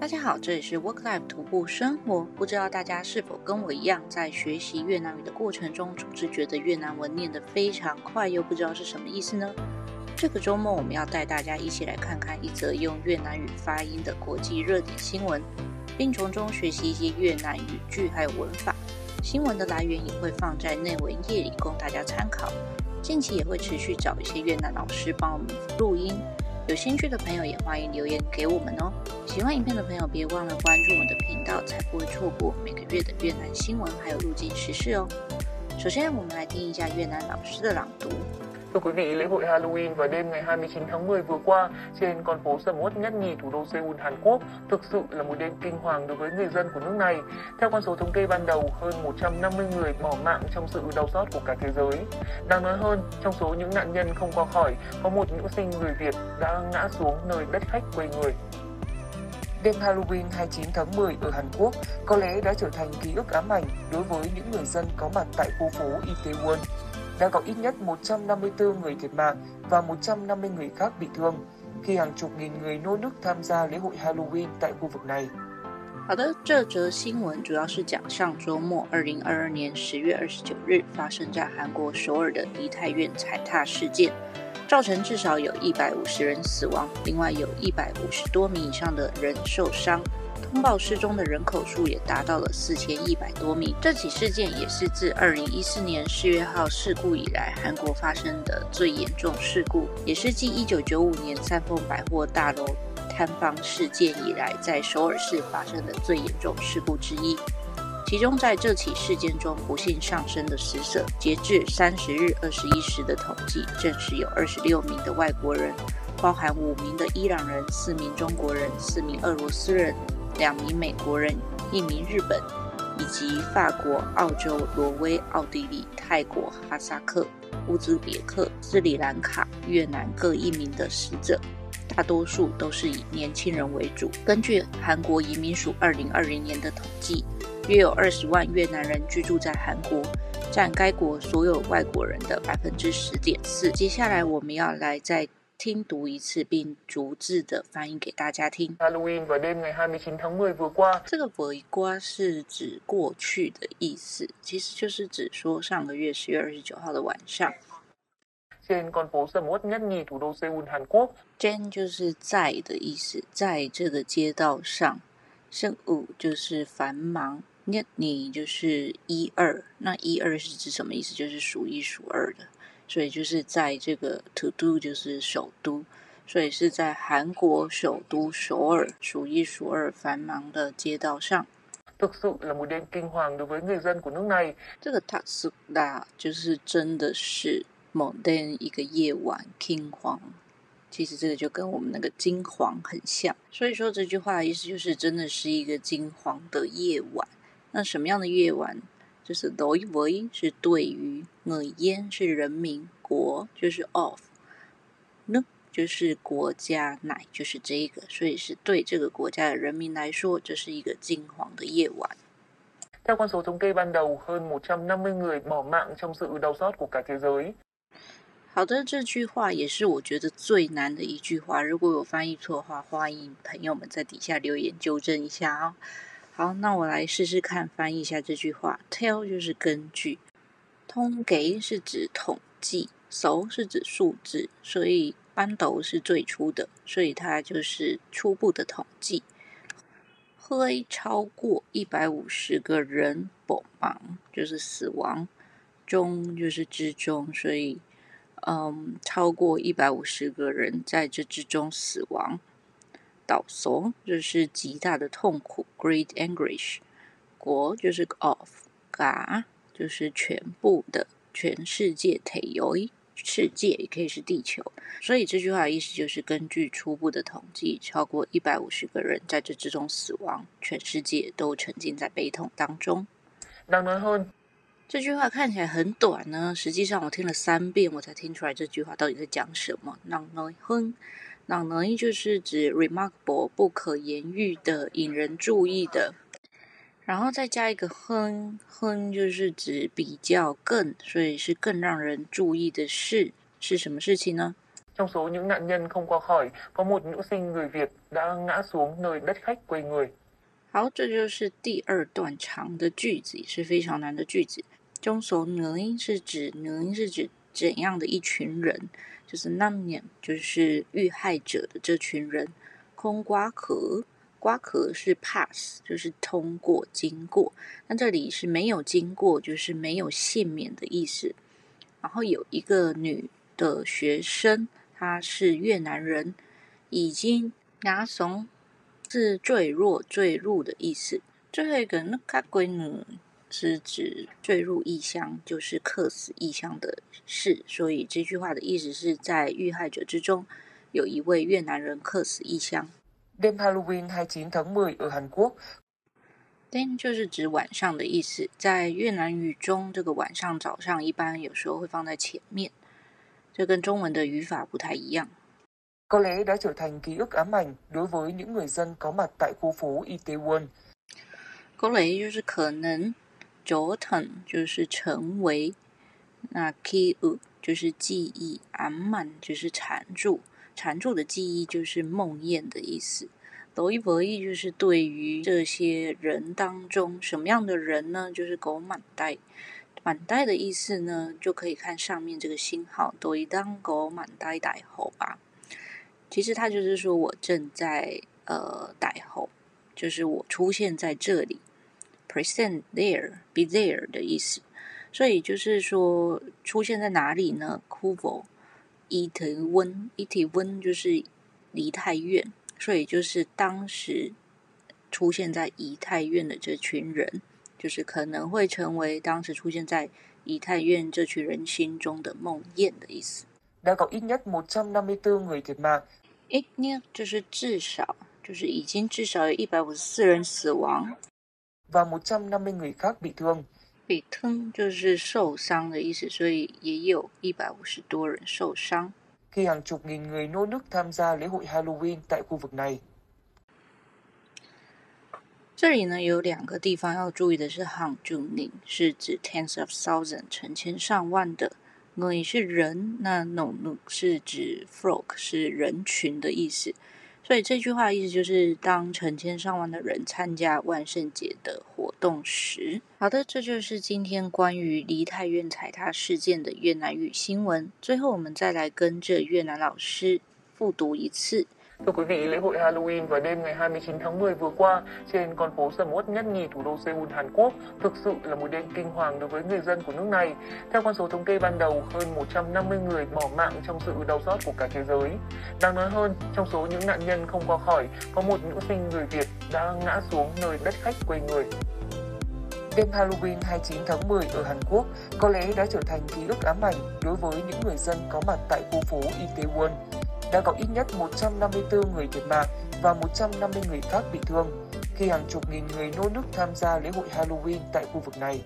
大家好，这里是 Work Life 徒步生活。不知道大家是否跟我一样，在学习越南语的过程中，总是觉得越南文念得非常快，又不知道是什么意思呢？这个周末，我们要带大家一起来看看一则用越南语发音的国际热点新闻，并从中学习一些越南语句还有文法。新闻的来源也会放在内文页里供大家参考。近期也会持续找一些越南老师帮我们录音。有兴趣的朋友也欢迎留言给我们哦。喜欢影片的朋友别忘了关注我的频道，才不会错过每个月的越南新闻还有入境时事哦。首先，我们来听一下越南老师的朗读。Thưa quý vị, lễ hội Halloween vào đêm ngày 29 tháng 10 vừa qua trên con phố sầm uất nhất nhì thủ đô Seoul, Hàn Quốc thực sự là một đêm kinh hoàng đối với người dân của nước này. Theo con số thống kê ban đầu, hơn 150 người bỏ mạng trong sự đau xót của cả thế giới. Đáng nói hơn, trong số những nạn nhân không qua khỏi, có một nữ sinh người Việt đã ngã xuống nơi đất khách quê người. Đêm Halloween 29 tháng 10 ở Hàn Quốc có lẽ đã trở thành ký ức ám ảnh đối với những người dân có mặt tại khu phố Itaewon đã có ít nhất 154 người thiệt mạng và 150 người khác bị thương khi hàng chục nghìn người nô nức tham gia lễ hội Halloween tại khu vực này. 好的，这则新闻主要是讲上周末，二零二二年十月二十九日发生在韩国首尔的梨泰院踩踏事件，造成至少有一百五十人死亡，另外有一百五十多名以上的人受伤。 通报失踪的人口数也达到了四千一百多名。这起事件也是自二零一四年四月号事故以来，韩国发生的最严重事故，也是继一九九五年三丰百货大楼坍方事件以来，在首尔市发生的最严重事故之一。其中在这起事件中不幸丧生的死者，截至三十日二十一时的统计，证实有二十六名的外国人，包含五名的伊朗人、四名中国人、四名俄罗斯人。两名美国人、一名日本，以及法国、澳洲、挪威、奥地利、泰国、哈萨克、乌兹别克、斯里兰卡、越南各一名的死者，大多数都是以年轻人为主。根据韩国移民署二零二零年的统计，约有二十万越南人居住在韩国，占该国所有外国人的百分之十点四。接下来我们要来在听读一次，并逐字的翻译给大家听。Halloween vào đêm ngày 29 tháng 10vừa qua，这个 vừa qua 是指过去的意思，其实就是指说上个月十月二十九号的晚上。trên 就是在的意思，在这个街道上。sầm uất 就是繁忙，nhất nhì 就是一二，那一二是指什么意思？就是数一数二的。所以就是在这个 thủ đô 就是首都，所以是在韩国首都首尔数一数二繁忙的街道上。thực sự là một đêm kinh hoàng đối với người dân của nước này。这个 là 就是真的是 một đêm 一个夜晚惊慌，其实这个就跟我们那个惊惶很像。所以说这句话的意思就是真的是一个金黄的夜晚。那什么样的夜晚？就是 đối với 是对于，người dân 是人民，国就是 of，nước 就是国家，乃就是这个，所以是对这个国家的人民来说，这是一个金黄的夜晚。Theo con số thống kê ban đầu, hơn 150 người bỏ mạng trong sự đau xót của cả thế giới。好的，这句话也是我觉得最难的一句话，如果有翻译错的话，欢迎朋友们在底下留言纠正一下啊、哦。好，那我来试试看翻译一下这句话。Tell 就是根据，统计是指统计，数是指数字，所以 ban đầu 是最初的，所以它就是初步的统计。会超过一百五十个人 bỏ mạng，就是死亡，中就是之中，所以嗯，超过一百五十个人在这之中死亡。倒数就是极大的痛苦，great anguish。国就是 of，嘎就是全部的，全世界体有世界也可以是地球。所以这句话的意思就是根据初步的统计，超过一百五十个人在这之中死亡，全世界都沉浸在悲痛当中。这句话看起来很短呢，实际上我听了三遍，我才听出来这句话到底在讲什么。朗能就是指 remarkable 不可言喻的、引人注意的，然后再加一个哼哼，就是指比较更，所以是更让人注意的事是什么事情呢？Trong số những nạn nhân không qua khỏi, có một nữ sinh người Việt đã ngã xuống nơi đất khách quê người。好，这就是第二段长的句子，也是非常难的句子。中所呢是指呢是指怎样的一群人？就是那年就是遇害者的这群人。空瓜壳，瓜壳是 pass，就是通过、经过。那这里是没有经过，就是没有幸免的意思。然后有一个女的学生，她是越南人，已经牙怂。是坠落、坠入的意思。最后一个那卡龟呢，是指坠入异乡，就是客死异乡的事。所以这句话的意思是在遇害者之中，有一位越南人客死异乡。Đêm Halloween 29tháng 10ở Hàn Quốc。Đêm 就是指晚上的意思，在越南语中，这个晚上、早上一般有时候会放在前面，这跟中文的语法不太一样。Có lẽ đã trở thành ký ức ám ảnh đối với những người dân có mặt tại khu phố Itaewon。có lẽ 就是可能 ，trở thành 就是成为，那 ký ức 就是记忆，ám ảnh 就是缠住，缠住的记忆就是梦魇的意思。đối với 就是对于这些人当中什么样的人呢？就是狗满带，满带的意思呢，就可以看上面这个星号，对当狗满带带后吧。其实他就是说我正在呃待候，就是我出现在这里，present there，be there 的意思。所以就是说出现在哪里呢？Kuvo，伊特温，伊特温就是梨泰院，所以就是当时出现在梨泰院的这群人，就是可能会成为当时出现在梨泰院这群人心中的梦魇的意思。đã có ít nhất 154 người thiệt mạng。诶，那就是至少，就是已经至少有一百五十四人死亡。và 150 người khác bị thương。被thương就是受伤的意思，所以也有一百五十多人受伤。khi hàng chục nghìn người nô nức tham gia lễ hội Halloween tại khu vực này。这里呢有两个地方要注意的是，hàng chục nghìn 是指 tens of thousands 成千上万的。người 是人，那 no no 是指 flock 是人群的意思， 所以这句话意思就是当成千上万的人参加万圣节的活动时。好的，这就是今天关于梨泰院踩踏事件的越南语新闻。最后，我们再来跟着越南老师复读一次。Thưa quý vị, lễ hội Halloween vào đêm ngày 29 tháng 10 vừa qua trên con phố sầm uất nhất nhì thủ đô Seoul, Hàn Quốc thực sự là một đêm kinh hoàng đối với người dân của nước này. Theo con số thống kê ban đầu, hơn 150 người bỏ mạng trong sự đau xót của cả thế giới. Đáng nói hơn, trong số những nạn nhân không qua khỏi, có một nữ sinh người Việt đã ngã xuống nơi đất khách quê người. Đêm Halloween 29 tháng 10 ở Hàn Quốc có lẽ đã trở thành ký ức ám ảnh đối với những người dân có mặt tại khu phố Itaewon đã có ít nhất 154 người thiệt mạng và 150 người khác bị thương, khi hàng chục nghìn người nô nước tham gia lễ hội Halloween tại khu vực này.